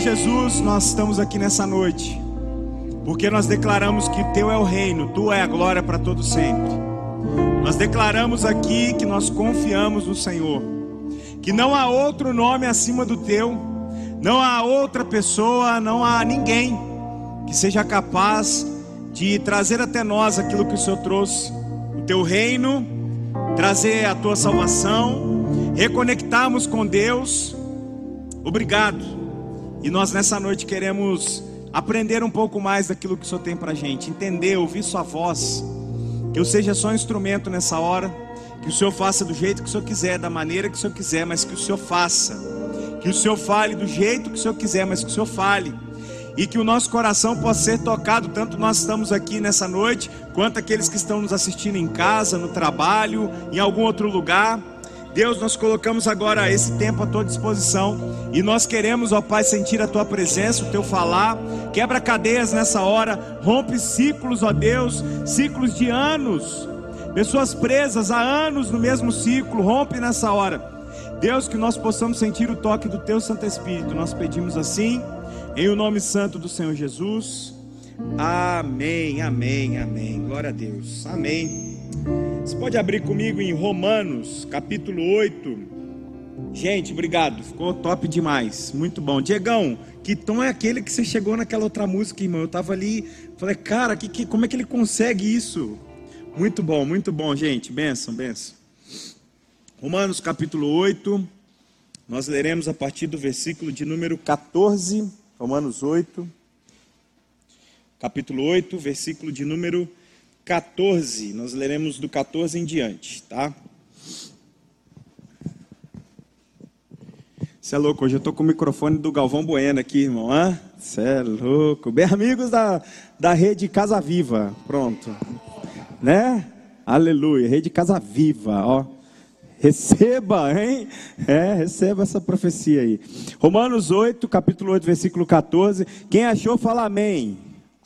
Senhor Jesus, nós estamos aqui nessa noite, porque nós declaramos que Teu é o reino, Tu é a glória para todo sempre. Nós declaramos aqui que nós confiamos no Senhor, que não há outro nome acima do Teu, não há outra pessoa, não há ninguém que seja capaz de trazer até nós aquilo que o Senhor trouxe, o Teu reino, trazer a Tua salvação, reconectarmos com Deus. Obrigado. E nós nessa noite queremos aprender um pouco mais daquilo que o Senhor tem para gente, entender, ouvir Sua voz, que eu seja só um instrumento nessa hora, que o Senhor faça do jeito que o Senhor quiser, da maneira que o Senhor quiser, mas que o Senhor faça, que o Senhor fale do jeito que o Senhor quiser, mas que o Senhor fale, e que o nosso coração possa ser tocado, tanto nós estamos aqui nessa noite, quanto aqueles que estão nos assistindo em casa, no trabalho, em algum outro lugar Deus, nós colocamos agora esse tempo à tua disposição e nós queremos, ó Pai, sentir a tua presença, o teu falar. Quebra cadeias nessa hora, rompe ciclos, ó Deus, ciclos de anos. Pessoas presas há anos no mesmo ciclo, rompe nessa hora. Deus, que nós possamos sentir o toque do teu Santo Espírito. Nós pedimos assim, em o nome santo do Senhor Jesus. Amém, amém, amém. Glória a Deus. Amém. Você pode abrir comigo em Romanos, capítulo 8. Gente, obrigado, ficou top demais, muito bom. Diegão, que tom é aquele que você chegou naquela outra música, irmão? Eu tava ali, falei, cara, que, que, como é que ele consegue isso? Muito bom, muito bom, gente, benção, benção. Romanos, capítulo 8, nós leremos a partir do versículo de número 14, Romanos 8, capítulo 8, versículo de número 14. Nós leremos do 14 em diante, tá? Você é louco, hoje eu estou com o microfone do Galvão Bueno aqui, irmão. Você é louco. Bem, amigos da, da rede Casa Viva. Pronto. Né? Aleluia. Rede Casa Viva, ó. Receba, hein? É, receba essa profecia aí. Romanos 8, capítulo 8, versículo 14. Quem achou, fala amém.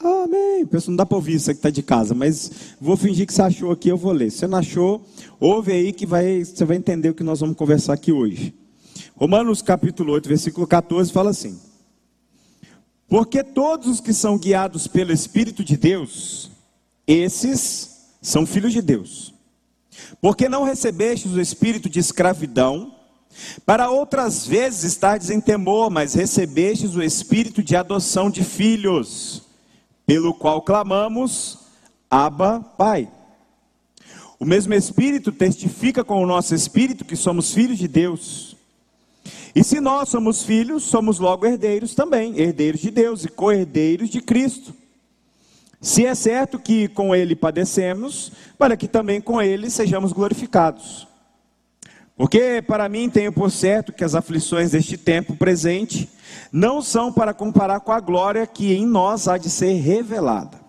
Amém. Pessoal, não dá para ouvir isso que está de casa, mas vou fingir que você achou aqui, eu vou ler. Se você não achou, ouve aí que vai, você vai entender o que nós vamos conversar aqui hoje. Romanos capítulo 8, versículo 14 fala assim: Porque todos os que são guiados pelo Espírito de Deus, esses são filhos de Deus. Porque não recebestes o espírito de escravidão, para outras vezes estardes em temor, mas recebestes o espírito de adoção de filhos pelo qual clamamos, Abba, Pai. O mesmo Espírito testifica com o nosso Espírito que somos filhos de Deus. E se nós somos filhos, somos logo herdeiros também, herdeiros de Deus e co-herdeiros de Cristo. Se é certo que com Ele padecemos, para que também com Ele sejamos glorificados. Porque para mim tenho por certo que as aflições deste tempo presente não são para comparar com a glória que em nós há de ser revelada.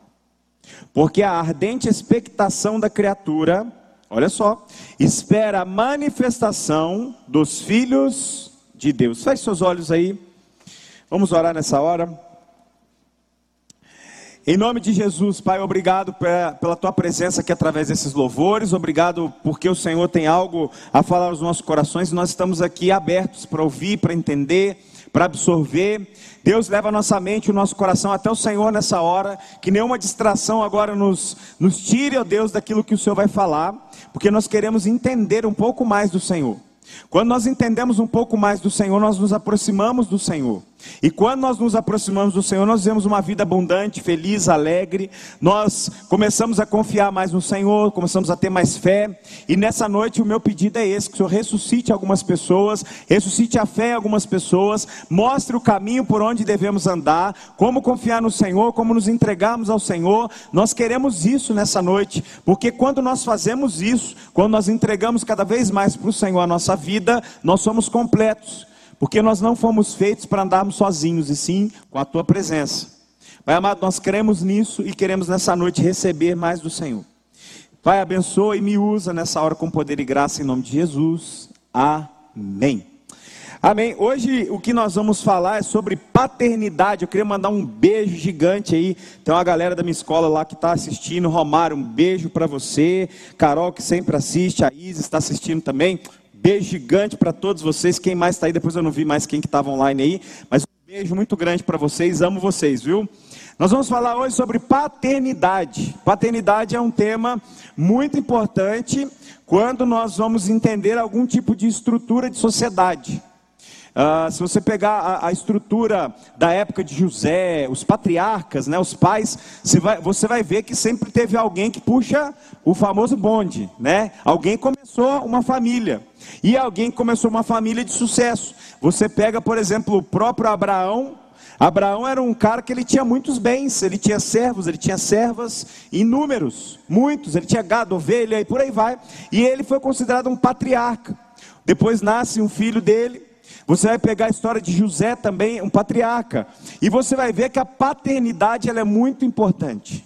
Porque a ardente expectação da criatura, olha só, espera a manifestação dos filhos de Deus. Feche seus olhos aí. Vamos orar nessa hora. Em nome de Jesus, Pai, obrigado pela tua presença aqui através desses louvores, obrigado porque o Senhor tem algo a falar aos nossos corações e nós estamos aqui abertos para ouvir, para entender para absorver. Deus leva a nossa mente, o nosso coração até o Senhor nessa hora. Que nenhuma distração agora nos, nos tire, ó Deus, daquilo que o Senhor vai falar, porque nós queremos entender um pouco mais do Senhor. Quando nós entendemos um pouco mais do Senhor, nós nos aproximamos do Senhor. E quando nós nos aproximamos do Senhor, nós vivemos uma vida abundante, feliz, alegre. Nós começamos a confiar mais no Senhor, começamos a ter mais fé. E nessa noite o meu pedido é esse: que o Senhor ressuscite algumas pessoas, ressuscite a fé em algumas pessoas, mostre o caminho por onde devemos andar, como confiar no Senhor, como nos entregarmos ao Senhor. Nós queremos isso nessa noite, porque quando nós fazemos isso, quando nós entregamos cada vez mais para o Senhor a nossa vida, nós somos completos. Porque nós não fomos feitos para andarmos sozinhos, e sim com a tua presença. Pai amado, nós cremos nisso e queremos nessa noite receber mais do Senhor. Pai, abençoa e me usa nessa hora com poder e graça em nome de Jesus. Amém. Amém. Hoje o que nós vamos falar é sobre paternidade. Eu queria mandar um beijo gigante aí. Tem uma galera da minha escola lá que está assistindo. Romário, um beijo para você. Carol, que sempre assiste. A Isa está assistindo também beijo gigante para todos vocês. Quem mais está aí? Depois eu não vi mais quem que estava online aí. Mas um Beijo muito grande para vocês, amo vocês, viu? Nós vamos falar hoje sobre paternidade. Paternidade é um tema muito importante quando nós vamos entender algum tipo de estrutura de sociedade. Uh, se você pegar a, a, estrutura da época de José, os patriarcas, né, os pais, você vai, você vai ver que sempre teve alguém que puxa o famoso bonde, né? Alguém começou uma família e alguém começou uma família de sucesso. Você pega, por exemplo, o próprio Abraão. Abraão era um cara que ele tinha muitos bens, ele tinha servos, ele tinha servas inúmeros, muitos, ele tinha gado, ovelha e por aí vai. E ele foi considerado um patriarca. Depois nasce um filho dele, você vai pegar a história de José também, um patriarca, e você vai ver que a paternidade ela é muito importante.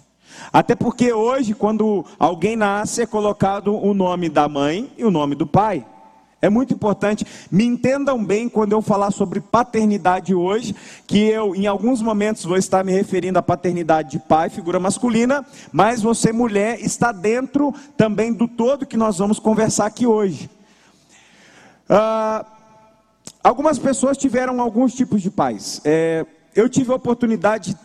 Até porque hoje, quando alguém nasce, é colocado o nome da mãe e o nome do pai. É muito importante. Me entendam bem quando eu falar sobre paternidade hoje, que eu, em alguns momentos, vou estar me referindo à paternidade de pai, figura masculina, mas você, mulher, está dentro também do todo que nós vamos conversar aqui hoje. Ah, Algumas pessoas tiveram alguns tipos de pais. É, eu tive a oportunidade de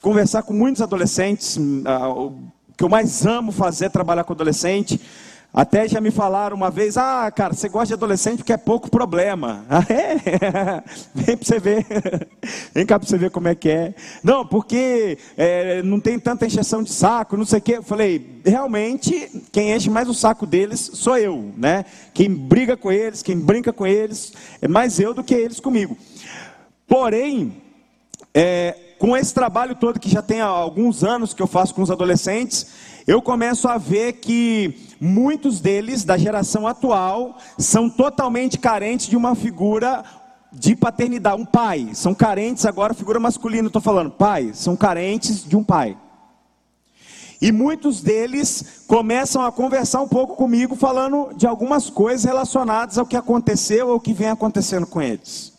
conversar com muitos adolescentes. Hum, o que eu mais amo fazer é trabalhar com adolescente. Até já me falaram uma vez, ah, cara, você gosta de adolescente porque é pouco problema. Ah, é? Vem para você ver. Vem cá para você ver como é que é. Não, porque é, não tem tanta encheção de saco, não sei o quê. Eu falei, realmente, quem enche mais o saco deles sou eu, né? Quem briga com eles, quem brinca com eles, é mais eu do que eles comigo. Porém, é, com esse trabalho todo que já tem alguns anos que eu faço com os adolescentes, eu começo a ver que muitos deles, da geração atual, são totalmente carentes de uma figura de paternidade, um pai. São carentes agora, figura masculina, estou falando, pai, são carentes de um pai. E muitos deles começam a conversar um pouco comigo, falando de algumas coisas relacionadas ao que aconteceu ou que vem acontecendo com eles.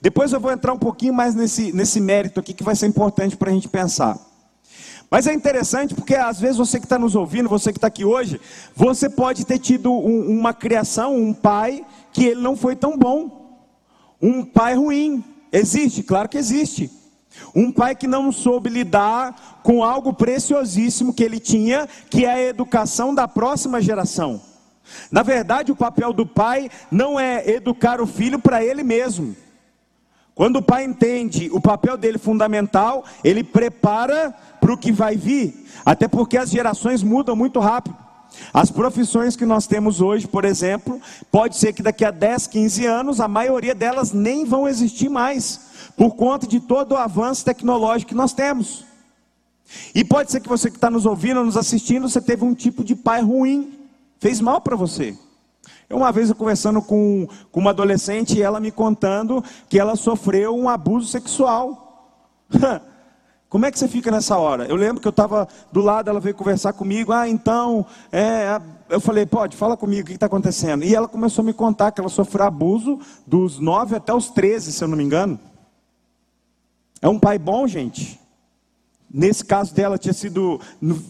Depois eu vou entrar um pouquinho mais nesse, nesse mérito aqui que vai ser importante para a gente pensar. Mas é interessante porque às vezes você que está nos ouvindo, você que está aqui hoje, você pode ter tido um, uma criação, um pai que ele não foi tão bom, um pai ruim. Existe, claro que existe. Um pai que não soube lidar com algo preciosíssimo que ele tinha, que é a educação da próxima geração. Na verdade, o papel do pai não é educar o filho para ele mesmo. Quando o pai entende o papel dele fundamental, ele prepara para o que vai vir, até porque as gerações mudam muito rápido. As profissões que nós temos hoje, por exemplo, pode ser que daqui a 10, 15 anos a maioria delas nem vão existir mais, por conta de todo o avanço tecnológico que nós temos. E pode ser que você que está nos ouvindo, nos assistindo, você teve um tipo de pai ruim, fez mal para você. Uma vez eu conversando com, com uma adolescente e ela me contando que ela sofreu um abuso sexual. Como é que você fica nessa hora? Eu lembro que eu estava do lado, ela veio conversar comigo. Ah, então, é, eu falei, pode, fala comigo, o que está acontecendo? E ela começou a me contar que ela sofreu abuso dos 9 até os 13, se eu não me engano. É um pai bom, gente. Nesse caso dela, tinha sido,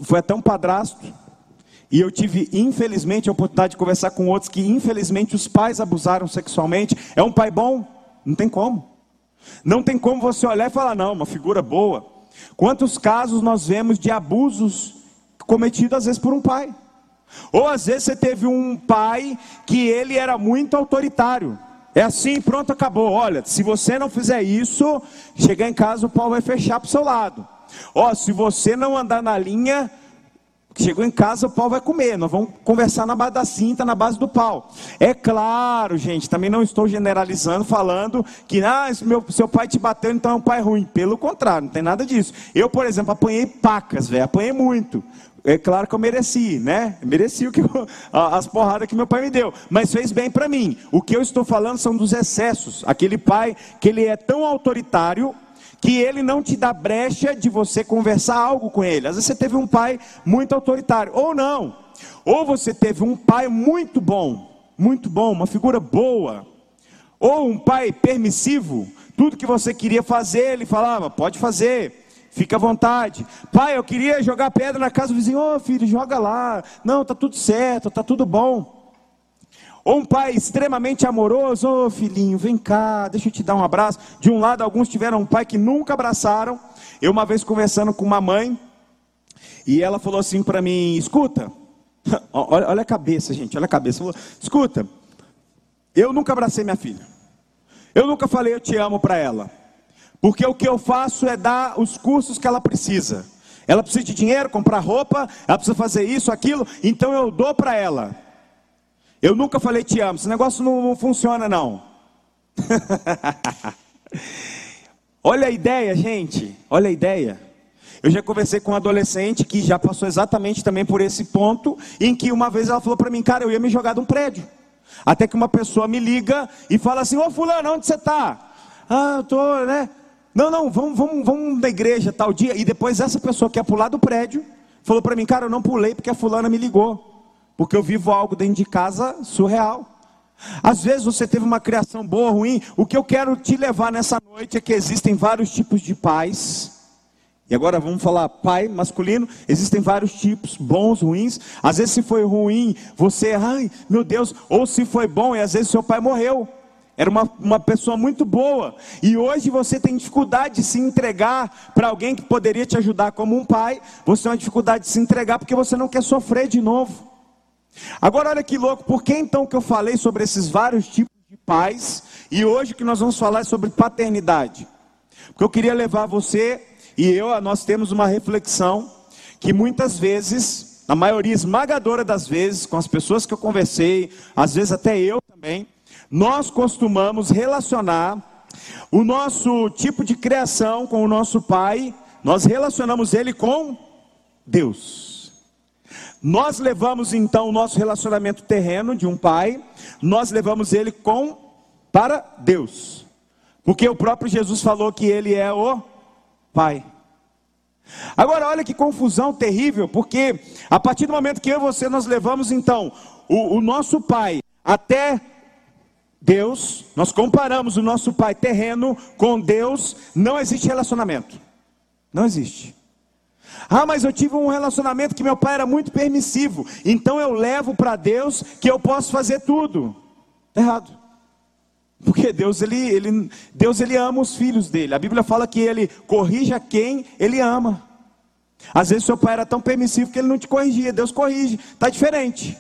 foi até um padrasto. E eu tive, infelizmente, a oportunidade de conversar com outros que, infelizmente, os pais abusaram sexualmente. É um pai bom? Não tem como. Não tem como você olhar e falar, não, uma figura boa. Quantos casos nós vemos de abusos cometidos, às vezes, por um pai? Ou às vezes você teve um pai que ele era muito autoritário. É assim, pronto, acabou. Olha, se você não fizer isso, chegar em casa o pau vai fechar para o seu lado. Ó, se você não andar na linha, Chegou em casa, o pau vai comer. Nós vamos conversar na base da cinta, na base do pau. É claro, gente, também não estou generalizando, falando que ah, meu, seu pai te bateu, então é um pai ruim. Pelo contrário, não tem nada disso. Eu, por exemplo, apanhei pacas, velho, apanhei muito. É claro que eu mereci, né? mereci o que eu, as porradas que meu pai me deu, mas fez bem para mim. O que eu estou falando são dos excessos. Aquele pai que ele é tão autoritário que ele não te dá brecha de você conversar algo com ele. Às vezes você teve um pai muito autoritário, ou não. Ou você teve um pai muito bom, muito bom, uma figura boa. Ou um pai permissivo, tudo que você queria fazer, ele falava: pode fazer. Fica à vontade. Pai, eu queria jogar pedra na casa do vizinho. Ô oh, filho, joga lá. Não, tá tudo certo, tá tudo bom. Ou um pai extremamente amoroso, ô oh, filhinho, vem cá, deixa eu te dar um abraço. De um lado, alguns tiveram um pai que nunca abraçaram. Eu, uma vez conversando com uma mãe, e ela falou assim para mim: escuta, olha, olha, a cabeça, gente, olha a cabeça. Falou, escuta, eu nunca abracei minha filha. Eu nunca falei eu te amo para ela. Porque o que eu faço é dar os cursos que ela precisa. Ela precisa de dinheiro, comprar roupa, ela precisa fazer isso, aquilo, então eu dou para ela. Eu nunca falei te amo, esse negócio não, não funciona não. olha a ideia, gente, olha a ideia. Eu já conversei com um adolescente que já passou exatamente também por esse ponto, em que uma vez ela falou para mim, cara, eu ia me jogar de um prédio. Até que uma pessoa me liga e fala assim, ô fulano, onde você está? Ah, eu estou, né? Não, não, vamos, vamos, vamos na igreja tal dia. E depois essa pessoa que ia pular do prédio falou para mim, cara, eu não pulei porque a fulana me ligou. Porque eu vivo algo dentro de casa surreal. Às vezes você teve uma criação boa, ruim. O que eu quero te levar nessa noite é que existem vários tipos de pais. E agora vamos falar pai masculino. Existem vários tipos, bons, ruins. Às vezes se foi ruim, você, ai meu Deus. Ou se foi bom e às vezes seu pai morreu. Era uma, uma pessoa muito boa. E hoje você tem dificuldade de se entregar para alguém que poderia te ajudar como um pai. Você tem uma dificuldade de se entregar porque você não quer sofrer de novo. Agora olha que louco, por que então que eu falei sobre esses vários tipos de pais? E hoje que nós vamos falar sobre paternidade. Porque eu queria levar você e eu, nós temos uma reflexão que muitas vezes, na maioria esmagadora das vezes, com as pessoas que eu conversei, às vezes até eu também, nós costumamos relacionar o nosso tipo de criação com o nosso pai, nós relacionamos ele com Deus. Nós levamos então o nosso relacionamento terreno de um pai, nós levamos ele com para Deus. Porque o próprio Jesus falou que ele é o pai. Agora olha que confusão terrível, porque a partir do momento que eu e você nós levamos então o, o nosso pai até Deus, nós comparamos o nosso pai terreno com Deus, não existe relacionamento. Não existe. Ah, mas eu tive um relacionamento que meu pai era muito permissivo, então eu levo para Deus que eu posso fazer tudo. Errado. Porque Deus ele, ele, Deus ele ama os filhos dele. A Bíblia fala que ele corrige a quem ele ama. Às vezes seu pai era tão permissivo que ele não te corrigia, Deus corrige, está diferente.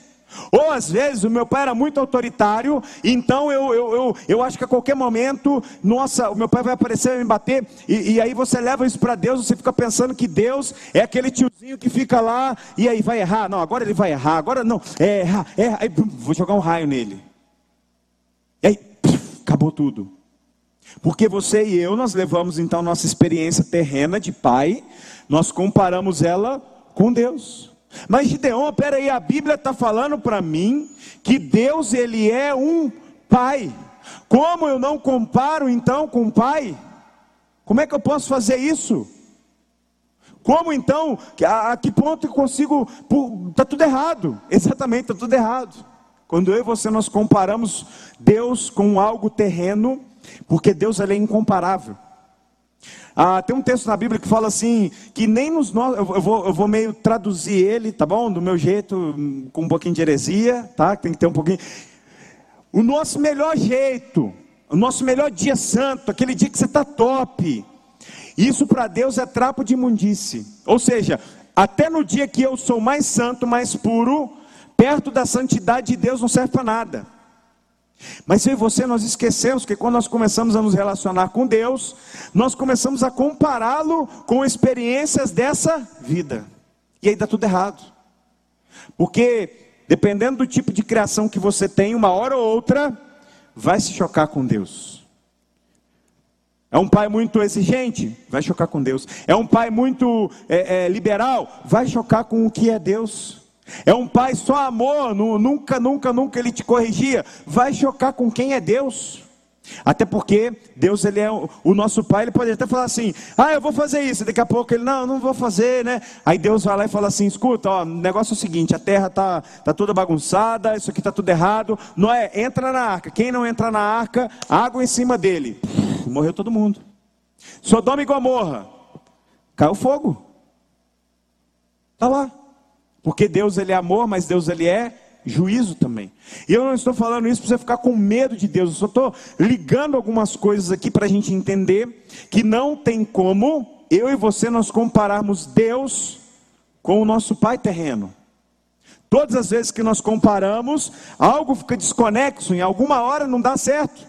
Ou às vezes o meu pai era muito autoritário, então eu, eu, eu, eu acho que a qualquer momento, nossa, o meu pai vai aparecer e me bater, e, e aí você leva isso para Deus, você fica pensando que Deus é aquele tiozinho que fica lá, e aí vai errar, não, agora ele vai errar, agora não, é errar, é errar, aí, vou jogar um raio nele. E aí, acabou tudo. Porque você e eu, nós levamos então nossa experiência terrena de pai, nós comparamos ela com Deus. Mas Gideon, peraí, a Bíblia está falando para mim que Deus ele é um pai. Como eu não comparo então com o pai? Como é que eu posso fazer isso? Como então, a, a que ponto eu consigo? Está tudo errado. Exatamente, está tudo errado. Quando eu e você nós comparamos Deus com algo terreno, porque Deus ele é incomparável. Ah, tem um texto na Bíblia que fala assim, que nem nos nós, eu vou, eu vou meio traduzir ele, tá bom? Do meu jeito, com um pouquinho de heresia, tá? Tem que ter um pouquinho. O nosso melhor jeito, o nosso melhor dia santo, aquele dia que você está top, isso para Deus é trapo de imundice. Ou seja, até no dia que eu sou mais santo, mais puro, perto da santidade de Deus não serve para nada. Mas eu e você, nós esquecemos que quando nós começamos a nos relacionar com Deus, nós começamos a compará-lo com experiências dessa vida. E aí dá tudo errado. Porque, dependendo do tipo de criação que você tem, uma hora ou outra, vai se chocar com Deus. É um pai muito exigente? Vai chocar com Deus. É um pai muito é, é, liberal? Vai chocar com o que é Deus. É um pai só amor, nunca, nunca, nunca ele te corrigia. Vai chocar com quem é Deus. Até porque Deus ele é o nosso pai, ele pode até falar assim: "Ah, eu vou fazer isso". Daqui a pouco ele: "Não, não vou fazer", né? Aí Deus vai lá e fala assim: "Escuta, ó, o negócio é o seguinte, a terra tá tá toda bagunçada, isso aqui tá tudo errado. Noé, entra na arca. Quem não entra na arca, água em cima dele. Morreu todo mundo. Sodoma e Gomorra. Caiu fogo. Tá lá. Porque Deus ele é amor, mas Deus ele é juízo também. E eu não estou falando isso para você ficar com medo de Deus, eu só estou ligando algumas coisas aqui para a gente entender que não tem como eu e você nós compararmos Deus com o nosso pai terreno. Todas as vezes que nós comparamos, algo fica desconexo, em alguma hora não dá certo.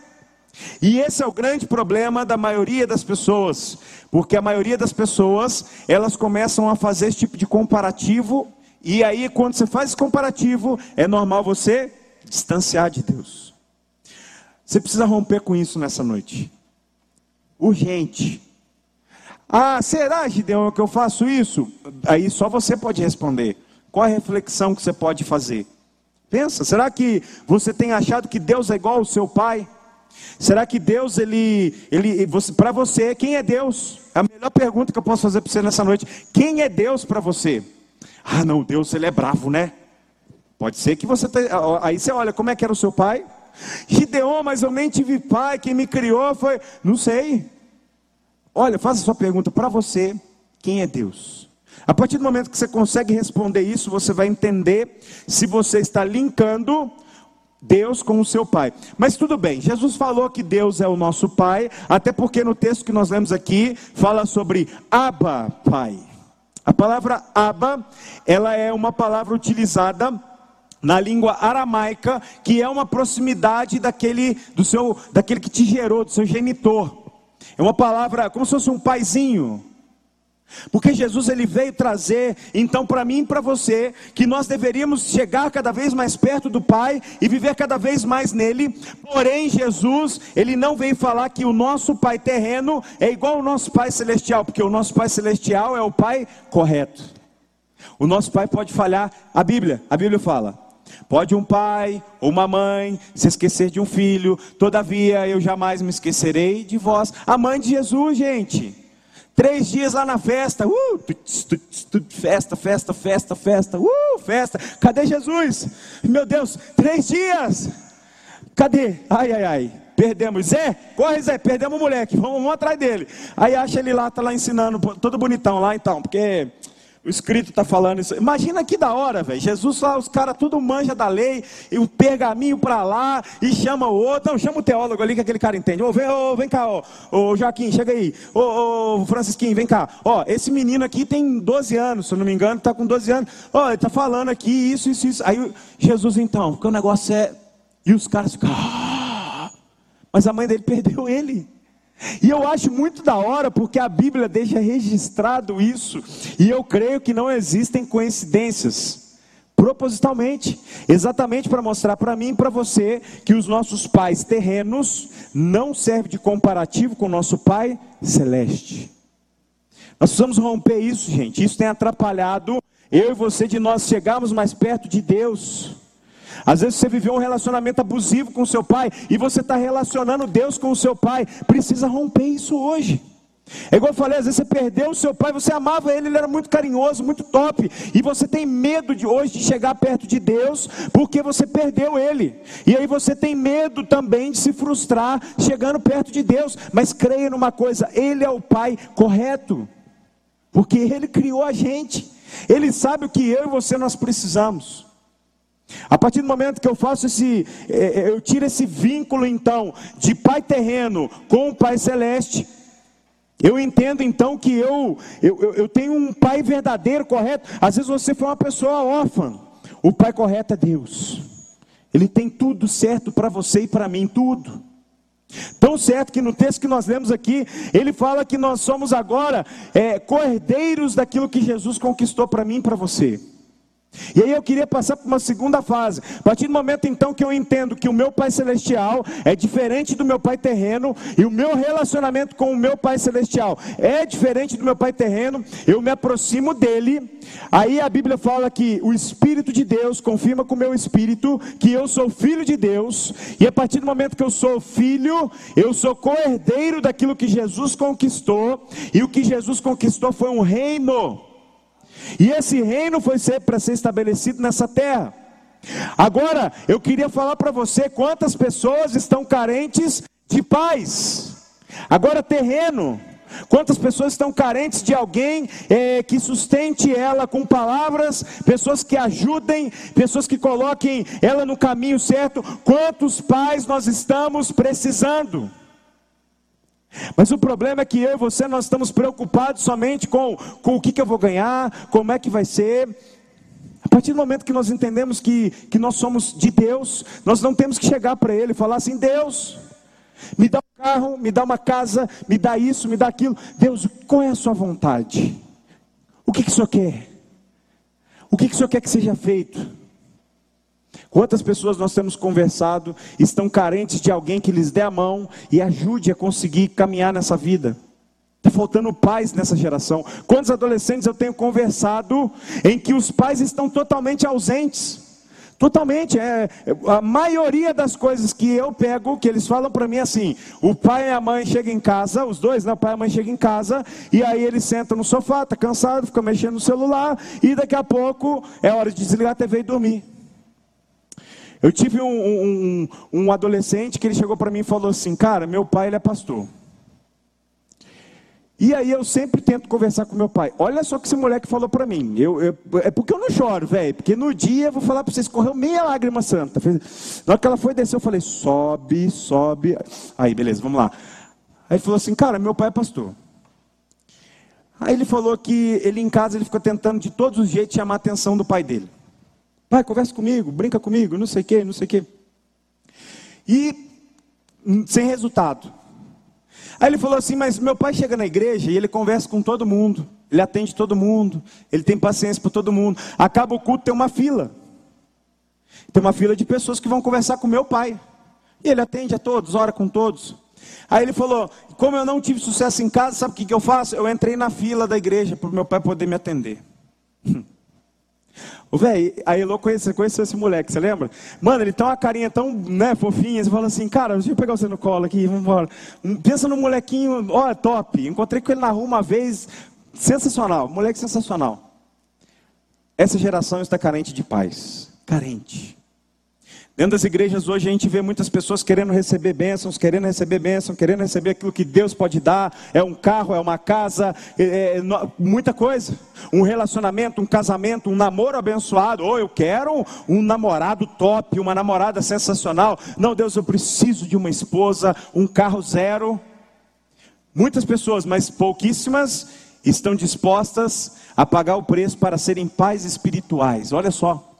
E esse é o grande problema da maioria das pessoas, porque a maioria das pessoas, elas começam a fazer esse tipo de comparativo, e aí quando você faz esse comparativo, é normal você distanciar de Deus. Você precisa romper com isso nessa noite. Urgente. Ah, será, Gideon, que eu faço isso? Aí só você pode responder. Qual a reflexão que você pode fazer? Pensa, será que você tem achado que Deus é igual ao seu pai? Será que Deus, ele, ele para você, quem é Deus? É a melhor pergunta que eu posso fazer para você nessa noite. Quem é Deus para você? Ah, não, Deus, ele é bravo, né? Pode ser que você. Te... Aí você olha, como é que era o seu pai? Gideon, mas eu nem tive pai, quem me criou foi. Não sei. Olha, faça a sua pergunta para você: quem é Deus? A partir do momento que você consegue responder isso, você vai entender se você está linkando Deus com o seu Pai. Mas tudo bem, Jesus falou que Deus é o nosso Pai, até porque no texto que nós lemos aqui fala sobre Abba, Pai. A palavra Abba, ela é uma palavra utilizada na língua aramaica, que é uma proximidade daquele do seu daquele que te gerou, do seu genitor. É uma palavra como se fosse um paizinho. Porque Jesus ele veio trazer, então para mim e para você, que nós deveríamos chegar cada vez mais perto do Pai e viver cada vez mais nele. Porém, Jesus, ele não veio falar que o nosso Pai terreno é igual ao nosso Pai celestial, porque o nosso Pai celestial é o Pai correto. O nosso Pai pode falhar, a Bíblia, a Bíblia fala: Pode um pai ou uma mãe se esquecer de um filho, todavia eu jamais me esquecerei de vós. A mãe de Jesus, gente. Três dias lá na festa, uh, festa, festa, festa, festa, uh, festa. Cadê Jesus? Meu Deus, três dias. Cadê? Ai, ai, ai. Perdemos. Zé, corre Zé, perdemos o moleque, vamos, vamos atrás dele. Aí acha ele lá, tá lá ensinando, todo bonitão lá então, porque o escrito está falando isso. Imagina que da hora, velho. Jesus lá, os caras tudo manja da lei, e o pergaminho para lá, e chama o outro. Não, chama o teólogo ali que aquele cara entende. Ô, vem, vem cá, ô, ô Joaquim, chega aí. Ô, ô, Francisquinho, vem cá. Ó, esse menino aqui tem 12 anos, se eu não me engano, está com 12 anos. Ó, ele está falando aqui isso, isso, isso. Aí Jesus, então, porque o negócio é. E os caras ficam. Ah! Mas a mãe dele perdeu ele. E eu acho muito da hora porque a Bíblia deixa registrado isso, e eu creio que não existem coincidências. Propositalmente, exatamente para mostrar para mim e para você que os nossos pais terrenos não servem de comparativo com o nosso Pai celeste. Nós precisamos romper isso, gente. Isso tem atrapalhado eu e você de nós chegarmos mais perto de Deus. Às vezes você viveu um relacionamento abusivo com seu pai e você está relacionando Deus com o seu pai. Precisa romper isso hoje. É igual eu falei, às vezes você perdeu o seu pai, você amava ele, ele era muito carinhoso, muito top, e você tem medo de hoje de chegar perto de Deus, porque você perdeu ele. E aí você tem medo também de se frustrar chegando perto de Deus, mas creia numa coisa, ele é o pai correto. Porque ele criou a gente. Ele sabe o que eu e você nós precisamos. A partir do momento que eu faço esse, é, é, eu tiro esse vínculo então de pai terreno com o pai celeste, eu entendo então que eu, eu, eu tenho um pai verdadeiro, correto. Às vezes você foi uma pessoa órfã, o pai correto é Deus, Ele tem tudo certo para você e para mim, tudo. Tão certo que no texto que nós lemos aqui, ele fala que nós somos agora é, cordeiros daquilo que Jesus conquistou para mim e para você. E aí eu queria passar para uma segunda fase. A partir do momento então que eu entendo que o meu Pai celestial é diferente do meu Pai terreno e o meu relacionamento com o meu Pai celestial é diferente do meu Pai terreno, eu me aproximo dele. Aí a Bíblia fala que o Espírito de Deus confirma com o meu espírito que eu sou filho de Deus, e a partir do momento que eu sou filho, eu sou co-herdeiro daquilo que Jesus conquistou, e o que Jesus conquistou foi um reino. E esse reino foi para ser estabelecido nessa terra. Agora, eu queria falar para você quantas pessoas estão carentes de paz. Agora, terreno. Quantas pessoas estão carentes de alguém é, que sustente ela com palavras, pessoas que ajudem, pessoas que coloquem ela no caminho certo? Quantos pais nós estamos precisando? Mas o problema é que eu e você nós estamos preocupados somente com, com o que, que eu vou ganhar, como é que vai ser. A partir do momento que nós entendemos que, que nós somos de Deus, nós não temos que chegar para Ele e falar assim: Deus, me dá um carro, me dá uma casa, me dá isso, me dá aquilo. Deus, qual é a sua vontade? O que, que o Senhor quer? O que, que o Senhor quer que seja feito? Quantas pessoas nós temos conversado estão carentes de alguém que lhes dê a mão e ajude a conseguir caminhar nessa vida? Está faltando pais nessa geração. Quantos adolescentes eu tenho conversado em que os pais estão totalmente ausentes? Totalmente, é, a maioria das coisas que eu pego, que eles falam para mim assim: o pai e a mãe chegam em casa, os dois, né? O pai e a mãe chegam em casa, e aí eles sentam no sofá, tá cansado, fica mexendo no celular, e daqui a pouco é hora de desligar a TV e dormir. Eu tive um, um, um adolescente que ele chegou para mim e falou assim: Cara, meu pai ele é pastor. E aí eu sempre tento conversar com meu pai. Olha só o que esse moleque falou para mim. Eu, eu, é porque eu não choro, velho. Porque no dia eu vou falar para vocês, correu meia lágrima santa. Na hora que ela foi descer, eu falei, sobe, sobe. Aí, beleza, vamos lá. Aí ele falou assim, cara, meu pai é pastor. Aí ele falou que ele em casa ele ficou tentando de todos os jeitos chamar a atenção do pai dele. Pai, conversa comigo, brinca comigo, não sei o que, não sei o que. E hum, sem resultado. Aí ele falou assim: Mas meu pai chega na igreja e ele conversa com todo mundo, ele atende todo mundo, ele tem paciência por todo mundo. Acaba o culto, tem uma fila. Tem uma fila de pessoas que vão conversar com meu pai. E ele atende a todos, ora com todos. Aí ele falou: Como eu não tive sucesso em casa, sabe o que, que eu faço? Eu entrei na fila da igreja para o meu pai poder me atender. O velho, a Elô conheceu, conheceu esse moleque, você lembra? Mano, ele tem uma carinha tão né, fofinha, você fala assim, cara, deixa eu pegar você no colo aqui, vamos embora. Pensa no molequinho, ó, top. Encontrei com ele na rua uma vez, sensacional, moleque sensacional. Essa geração está carente de paz, carente. Dentro das igrejas hoje a gente vê muitas pessoas querendo receber bênçãos, querendo receber bênçãos, querendo receber aquilo que Deus pode dar. É um carro, é uma casa, é, é, muita coisa. Um relacionamento, um casamento, um namoro abençoado. Ou oh, eu quero um namorado top, uma namorada sensacional. Não, Deus, eu preciso de uma esposa, um carro zero. Muitas pessoas, mas pouquíssimas, estão dispostas a pagar o preço para serem pais espirituais. Olha só.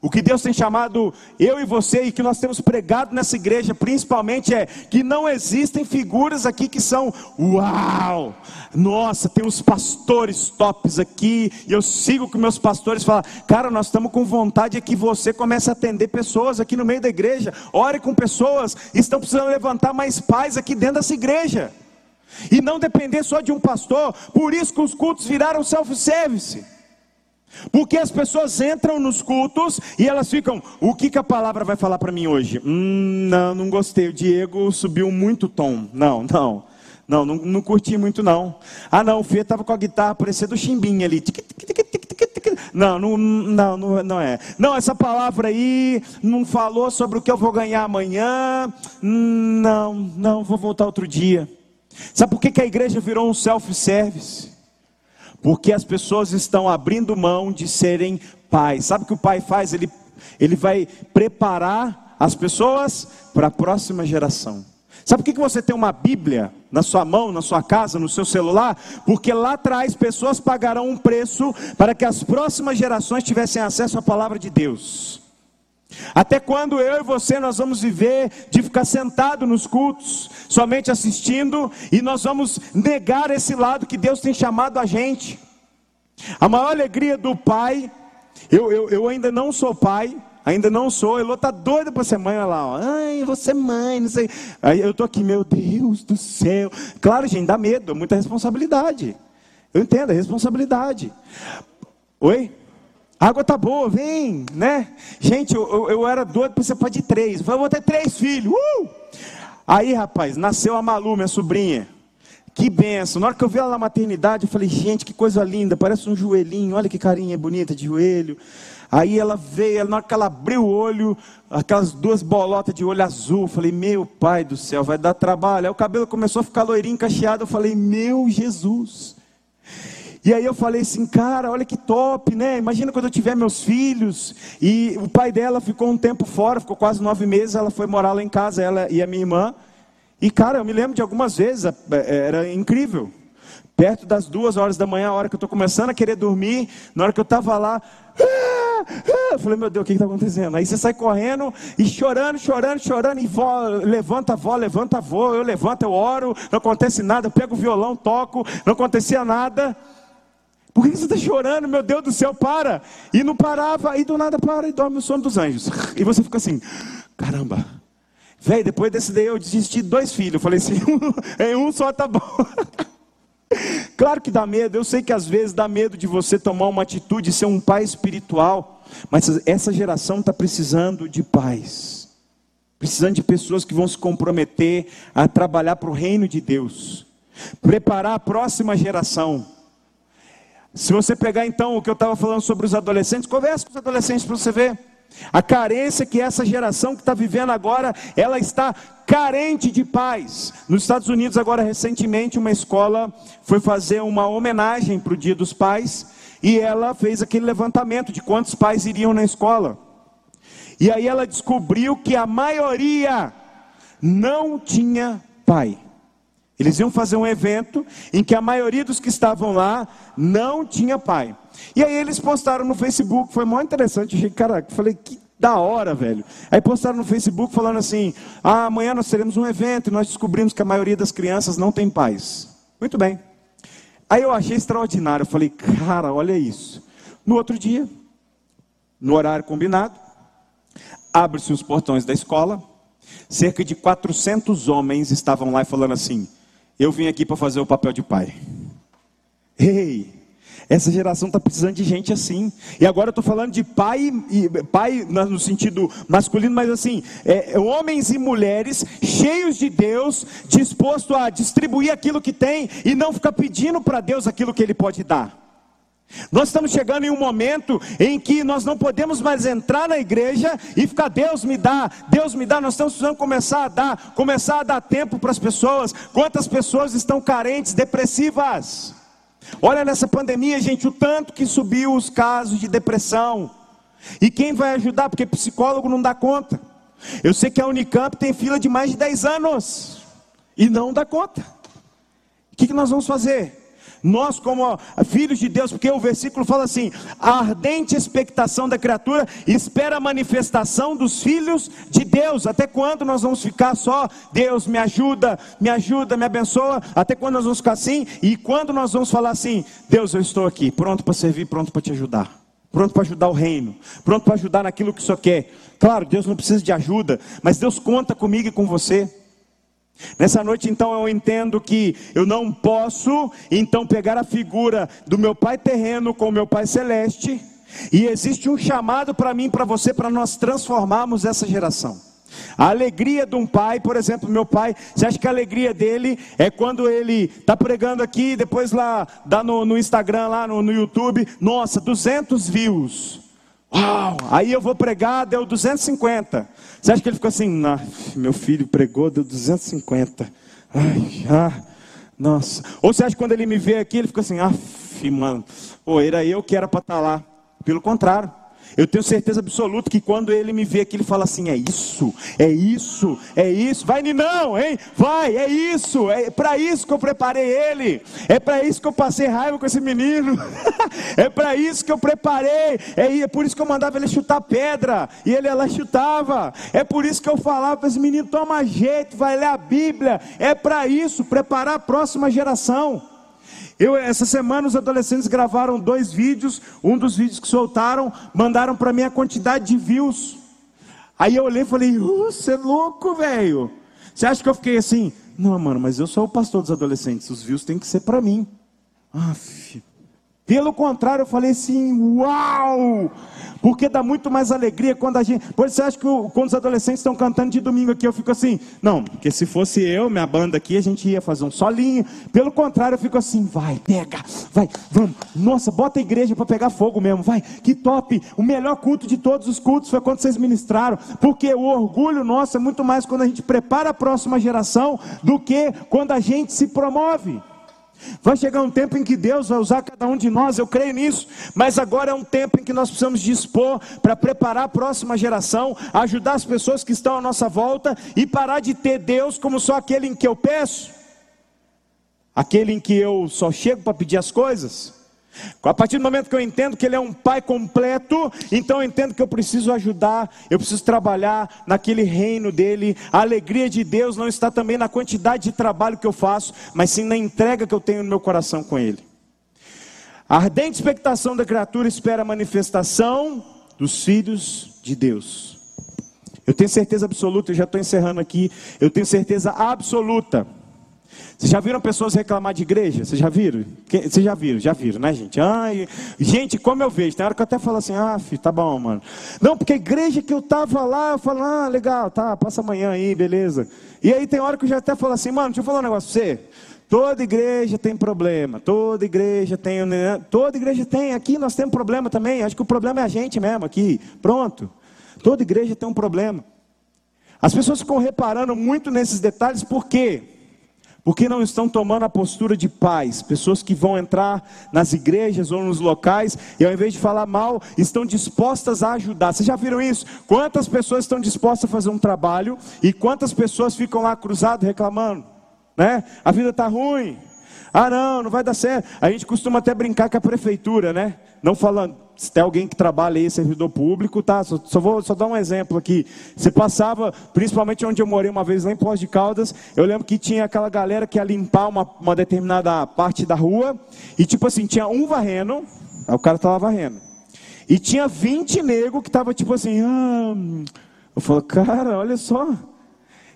O que Deus tem chamado eu e você e que nós temos pregado nessa igreja, principalmente, é que não existem figuras aqui que são uau! Nossa, tem uns pastores tops aqui, e eu sigo com meus pastores falar, cara, nós estamos com vontade de que você comece a atender pessoas aqui no meio da igreja, ore com pessoas, estão precisando levantar mais pais aqui dentro dessa igreja. E não depender só de um pastor, por isso que os cultos viraram self-service. Porque as pessoas entram nos cultos e elas ficam, o que, que a palavra vai falar para mim hoje? Hum, não, não gostei, o Diego subiu muito o tom. Não, não, não, não, não curti muito não. Ah não, o Fê estava com a guitarra parecendo o chimbinha ali. Não, não, não, não, não é. Não, essa palavra aí não falou sobre o que eu vou ganhar amanhã. Não, não, vou voltar outro dia. Sabe por que, que a igreja virou um self-service? Porque as pessoas estão abrindo mão de serem pais. Sabe o que o pai faz? Ele, ele vai preparar as pessoas para a próxima geração. Sabe por que você tem uma Bíblia na sua mão, na sua casa, no seu celular? Porque lá atrás pessoas pagarão um preço para que as próximas gerações tivessem acesso à palavra de Deus. Até quando eu e você nós vamos viver de ficar sentado nos cultos, somente assistindo, e nós vamos negar esse lado que Deus tem chamado a gente? A maior alegria do pai, eu, eu, eu ainda não sou pai, ainda não sou, Elô está doida para ser mãe, olha lá, ó. ai, você é mãe, não sei. Aí eu estou aqui, meu Deus do céu. Claro, gente, dá medo, muita responsabilidade. Eu entendo, é responsabilidade. Oi? Água tá boa, vem, né? Gente, eu, eu, eu era doido para ser pai de três. Eu vou ter três filhos. Uh! Aí, rapaz, nasceu a Malu, minha sobrinha. que benção. Na hora que eu vi ela na maternidade, eu falei, gente, que coisa linda, parece um joelhinho, olha que carinha bonita de joelho. Aí ela veio, na hora que ela abriu o olho, aquelas duas bolotas de olho azul, eu falei, meu pai do céu, vai dar trabalho. Aí o cabelo começou a ficar loirinho, cacheado, eu falei, meu Jesus. E aí eu falei assim, cara, olha que top, né? Imagina quando eu tiver meus filhos. E o pai dela ficou um tempo fora, ficou quase nove meses, ela foi morar lá em casa, ela e a minha irmã. E cara, eu me lembro de algumas vezes, é, é, era incrível. Perto das duas horas da manhã, a hora que eu estou começando a querer dormir, na hora que eu estava lá, ah, ah, eu falei, meu Deus, o que está acontecendo? Aí você sai correndo e chorando, chorando, chorando, e vó, levanta a vó, levanta a vó, eu levanto, eu oro, não acontece nada, eu pego o violão, toco, não acontecia nada. Por que você está chorando, meu Deus do céu, para? E não parava, e do nada para e dorme o sono dos anjos. E você fica assim, caramba, Velho, depois desse daí eu desisti de dois filhos. Eu falei assim, em um só tá bom. claro que dá medo, eu sei que às vezes dá medo de você tomar uma atitude, ser um pai espiritual. Mas essa geração está precisando de pais. Precisando de pessoas que vão se comprometer a trabalhar para o reino de Deus. Preparar a próxima geração. Se você pegar então o que eu estava falando sobre os adolescentes, converse com os adolescentes para você ver. A carência que essa geração que está vivendo agora, ela está carente de paz. Nos Estados Unidos, agora recentemente, uma escola foi fazer uma homenagem para o Dia dos Pais e ela fez aquele levantamento de quantos pais iriam na escola. E aí ela descobriu que a maioria não tinha pai. Eles iam fazer um evento em que a maioria dos que estavam lá não tinha pai. E aí eles postaram no Facebook, foi muito interessante. Achei, caraca, falei, que da hora, velho. Aí postaram no Facebook falando assim: ah, amanhã nós teremos um evento e nós descobrimos que a maioria das crianças não tem pais. Muito bem. Aí eu achei extraordinário. Eu falei, cara, olha isso. No outro dia, no horário combinado, abre-se os portões da escola. Cerca de 400 homens estavam lá falando assim: eu vim aqui para fazer o papel de pai. Ei, essa geração está precisando de gente assim. E agora eu estou falando de pai, pai no sentido masculino, mas assim, é, é, homens e mulheres cheios de Deus, disposto a distribuir aquilo que tem e não ficar pedindo para Deus aquilo que Ele pode dar. Nós estamos chegando em um momento em que nós não podemos mais entrar na igreja e ficar, Deus me dá, Deus me dá. Nós estamos precisando começar a dar, começar a dar tempo para as pessoas. Quantas pessoas estão carentes, depressivas? Olha nessa pandemia, gente, o tanto que subiu os casos de depressão. E quem vai ajudar? Porque psicólogo não dá conta. Eu sei que a Unicamp tem fila de mais de 10 anos e não dá conta. O que, nós vamos fazer? Nós, como filhos de Deus, porque o versículo fala assim: a ardente expectação da criatura espera a manifestação dos filhos de Deus. Até quando nós vamos ficar só? Deus me ajuda, me ajuda, me abençoa. Até quando nós vamos ficar assim? E quando nós vamos falar assim: Deus, eu estou aqui, pronto para servir, pronto para te ajudar. Pronto para ajudar o reino, pronto para ajudar naquilo que Senhor quer. Claro, Deus não precisa de ajuda, mas Deus conta comigo e com você. Nessa noite, então, eu entendo que eu não posso, então, pegar a figura do meu Pai terreno com o meu Pai celeste, e existe um chamado para mim, para você, para nós transformarmos essa geração. A alegria de um pai, por exemplo, meu pai, você acha que a alegria dele é quando ele está pregando aqui, depois lá, dá no, no Instagram, lá no, no YouTube, nossa, 200 views. Uau! Aí eu vou pregar, deu 250. Você acha que ele ficou assim, meu filho pregou, deu 250. Ai, ah, nossa. Ou você acha que quando ele me vê aqui, ele ficou assim, ah, mano, pô, era eu que era para estar tá lá. Pelo contrário. Eu tenho certeza absoluta que quando ele me vê aqui, ele fala assim: é isso, é isso, é isso. Vai, Ninão, hein? Vai, é isso, é para isso que eu preparei ele, é para isso que eu passei raiva com esse menino, é para isso que eu preparei, é, é por isso que eu mandava ele chutar pedra, e ele ela chutava, é por isso que eu falava para esse menino: toma jeito, vai ler a Bíblia, é para isso, preparar a próxima geração. Eu, essa semana os adolescentes gravaram dois vídeos, um dos vídeos que soltaram, mandaram para mim a quantidade de views. Aí eu olhei e falei, você é louco, velho. Você acha que eu fiquei assim? Não, mano, mas eu sou o pastor dos adolescentes, os views têm que ser para mim. Ah, Pelo contrário, eu falei assim: uau! Porque dá muito mais alegria quando a gente. Por isso você acha que o, quando os adolescentes estão cantando de domingo aqui, eu fico assim, não, porque se fosse eu, minha banda aqui, a gente ia fazer um solinho. Pelo contrário, eu fico assim, vai, pega, vai, vamos. Nossa, bota a igreja para pegar fogo mesmo, vai, que top. O melhor culto de todos os cultos foi quando vocês ministraram. Porque o orgulho nosso é muito mais quando a gente prepara a próxima geração do que quando a gente se promove. Vai chegar um tempo em que Deus vai usar cada um de nós, eu creio nisso, mas agora é um tempo em que nós precisamos dispor para preparar a próxima geração, ajudar as pessoas que estão à nossa volta e parar de ter Deus como só aquele em que eu peço, aquele em que eu só chego para pedir as coisas. A partir do momento que eu entendo que Ele é um Pai completo, então eu entendo que eu preciso ajudar, eu preciso trabalhar naquele reino dele. A alegria de Deus não está também na quantidade de trabalho que eu faço, mas sim na entrega que eu tenho no meu coração com Ele. A ardente expectação da criatura espera a manifestação dos filhos de Deus. Eu tenho certeza absoluta, eu já estou encerrando aqui, eu tenho certeza absoluta vocês já viram pessoas reclamar de igreja? Vocês já viram? Vocês já viram? Já viram, né, gente? Ai, gente, como eu vejo, tem hora que eu até falo assim, ah, filho, tá bom, mano. Não, porque a igreja que eu tava lá, eu falo, ah, legal, tá, passa amanhã aí, beleza. E aí tem hora que eu já até falo assim, mano, deixa eu falar um negócio pra você. Toda igreja tem problema, toda igreja tem, né? toda igreja tem, aqui nós temos problema também, acho que o problema é a gente mesmo aqui, pronto. Toda igreja tem um problema. As pessoas ficam reparando muito nesses detalhes, por quê? Porque não estão tomando a postura de paz, pessoas que vão entrar nas igrejas ou nos locais e ao invés de falar mal, estão dispostas a ajudar. Vocês já viram isso? Quantas pessoas estão dispostas a fazer um trabalho e quantas pessoas ficam lá cruzadas reclamando, né? A vida está ruim. Ah, não, não vai dar certo. A gente costuma até brincar com a prefeitura, né? Não falando, se tem alguém que trabalha aí, servidor público, tá? Só, só, vou só dar um exemplo aqui. Você passava, principalmente onde eu morei uma vez lá em Pós de Caldas, eu lembro que tinha aquela galera que ia limpar uma, uma determinada parte da rua, e tipo assim, tinha um varrendo, aí o cara estava varrendo. E tinha 20 negros que tava tipo assim, ah, eu falo, cara, olha só.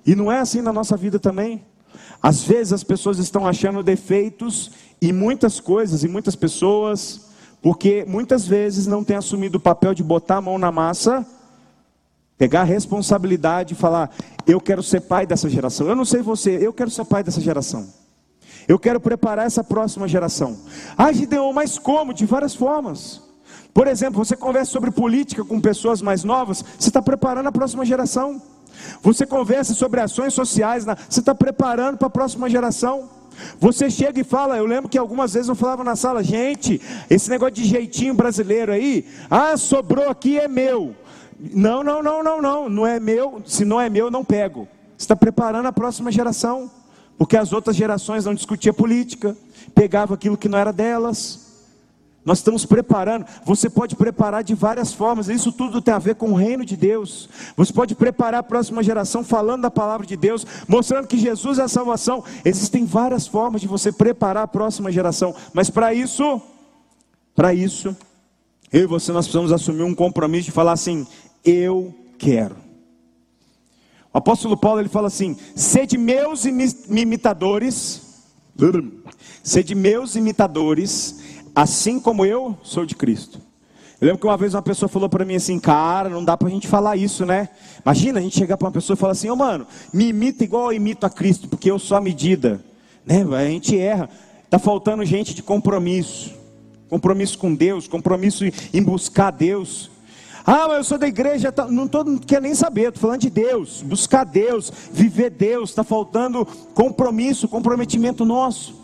E não é assim na nossa vida também. Às vezes as pessoas estão achando defeitos em muitas coisas, em muitas pessoas, porque muitas vezes não tem assumido o papel de botar a mão na massa, pegar a responsabilidade e falar: eu quero ser pai dessa geração. Eu não sei você, eu quero ser pai dessa geração. Eu quero preparar essa próxima geração. Ah, Gideon, mas como? De várias formas. Por exemplo, você conversa sobre política com pessoas mais novas, você está preparando a próxima geração. Você conversa sobre ações sociais, você está preparando para a próxima geração. Você chega e fala, eu lembro que algumas vezes eu falava na sala, gente, esse negócio de jeitinho brasileiro aí, ah, sobrou aqui é meu. Não, não, não, não, não, não é meu, se não é meu, eu não pego. Você está preparando a próxima geração, porque as outras gerações não discutiam política, pegavam aquilo que não era delas. Nós estamos preparando. Você pode preparar de várias formas. Isso tudo tem a ver com o reino de Deus. Você pode preparar a próxima geração falando da palavra de Deus, mostrando que Jesus é a salvação. Existem várias formas de você preparar a próxima geração. Mas para isso, para isso, eu e você nós precisamos assumir um compromisso de falar assim: eu quero. O apóstolo Paulo ele fala assim: sede meus imitadores, sede meus imitadores assim como eu sou de Cristo. Eu lembro que uma vez uma pessoa falou para mim assim, cara, não dá para a gente falar isso, né? Imagina a gente chegar para uma pessoa e falar assim, ô oh, mano, me imita igual eu imito a Cristo, porque eu sou a medida. Né? A gente erra. Está faltando gente de compromisso. Compromisso com Deus, compromisso em buscar Deus. Ah, mas eu sou da igreja, tá, não, tô, não quero nem saber, estou falando de Deus, buscar Deus, viver Deus, está faltando compromisso, comprometimento nosso.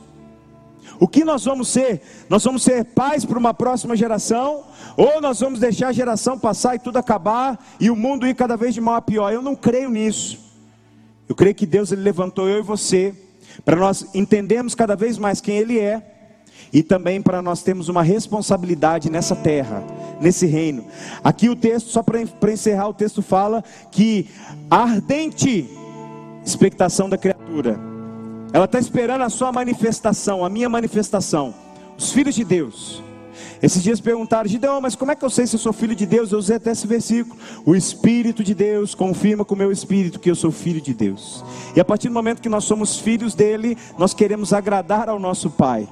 O que nós vamos ser? Nós vamos ser pais para uma próxima geração? Ou nós vamos deixar a geração passar e tudo acabar e o mundo ir cada vez de mal a pior? Eu não creio nisso. Eu creio que Deus ele levantou eu e você para nós entendermos cada vez mais quem Ele é e também para nós termos uma responsabilidade nessa terra, nesse reino. Aqui o texto, só para encerrar, o texto fala que a ardente expectação da criatura ela está esperando a sua manifestação, a minha manifestação. Os filhos de Deus. Esses dias perguntaram, Gideon, mas como é que eu sei se eu sou filho de Deus? Eu usei até esse versículo. O Espírito de Deus confirma com o meu espírito que eu sou filho de Deus. E a partir do momento que nós somos filhos dele, nós queremos agradar ao nosso Pai.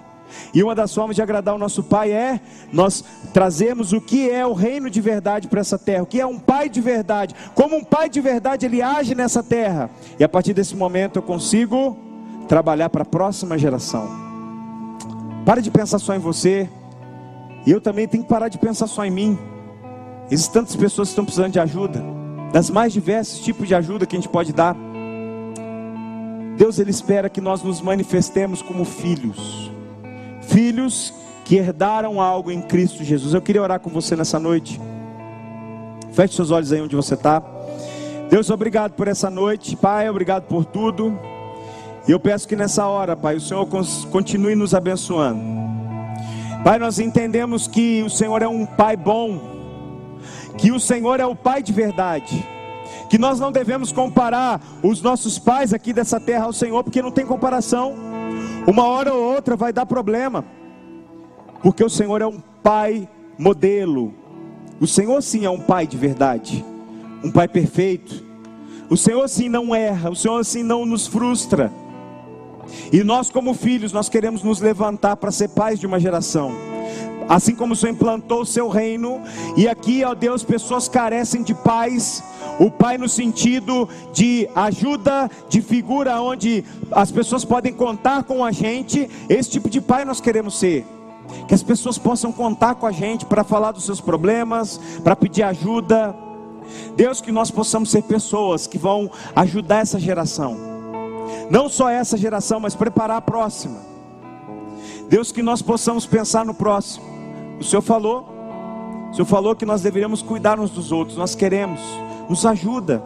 E uma das formas de agradar o nosso Pai é nós trazermos o que é o reino de verdade para essa terra, o que é um Pai de verdade. Como um Pai de verdade ele age nessa terra. E a partir desse momento eu consigo trabalhar para a próxima geração. Para de pensar só em você. E eu também tenho que parar de pensar só em mim. Existem tantas pessoas que estão precisando de ajuda, das mais diversos tipos de ajuda que a gente pode dar. Deus ele espera que nós nos manifestemos como filhos filhos que herdaram algo em Cristo Jesus. Eu queria orar com você nessa noite. Feche seus olhos aí onde você está. Deus, obrigado por essa noite, Pai, obrigado por tudo. E eu peço que nessa hora, Pai, o Senhor continue nos abençoando. Pai, nós entendemos que o Senhor é um Pai bom, que o Senhor é o Pai de verdade, que nós não devemos comparar os nossos pais aqui dessa terra ao Senhor, porque não tem comparação. Uma hora ou outra vai dar problema, porque o Senhor é um pai modelo. O Senhor sim é um pai de verdade, um pai perfeito. O Senhor sim não erra, o Senhor sim não nos frustra. E nós, como filhos, nós queremos nos levantar para ser pais de uma geração. Assim como o Senhor implantou o seu reino, e aqui, ó Deus, pessoas carecem de pais, o pai no sentido de ajuda, de figura onde as pessoas podem contar com a gente. Esse tipo de pai nós queremos ser. Que as pessoas possam contar com a gente para falar dos seus problemas, para pedir ajuda. Deus, que nós possamos ser pessoas que vão ajudar essa geração. Não só essa geração, mas preparar a próxima. Deus, que nós possamos pensar no próximo. O Senhor falou, o Senhor falou que nós deveríamos cuidar uns dos outros, nós queremos nos ajuda.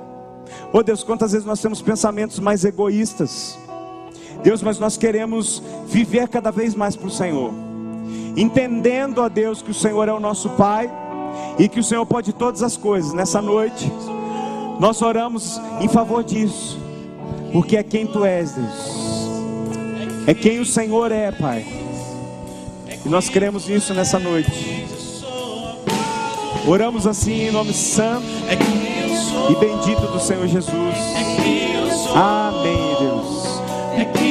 Oh Deus, quantas vezes nós temos pensamentos mais egoístas. Deus, mas nós queremos viver cada vez mais para o Senhor, entendendo a Deus que o Senhor é o nosso Pai e que o Senhor pode todas as coisas. Nessa noite, nós oramos em favor disso, porque é quem Tu és, Deus, é quem o Senhor é, Pai, e nós queremos isso nessa noite. Oramos assim em nome santo e bendito do Senhor Jesus. Amém, Deus.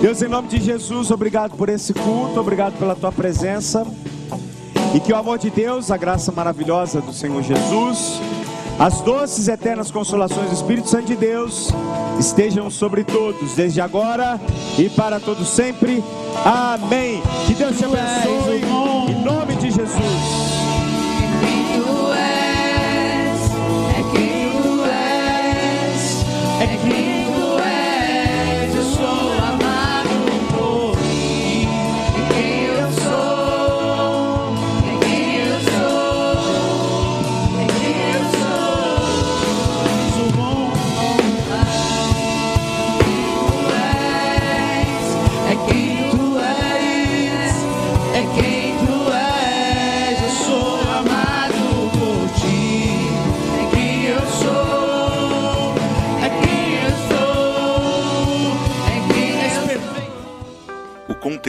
Deus, em nome de Jesus, obrigado por esse culto, obrigado pela tua presença. E que o amor de Deus, a graça maravilhosa do Senhor Jesus, as doces e eternas consolações do Espírito Santo de Deus estejam sobre todos, desde agora e para todos sempre. Amém. Que Deus te abençoe em nome de Jesus.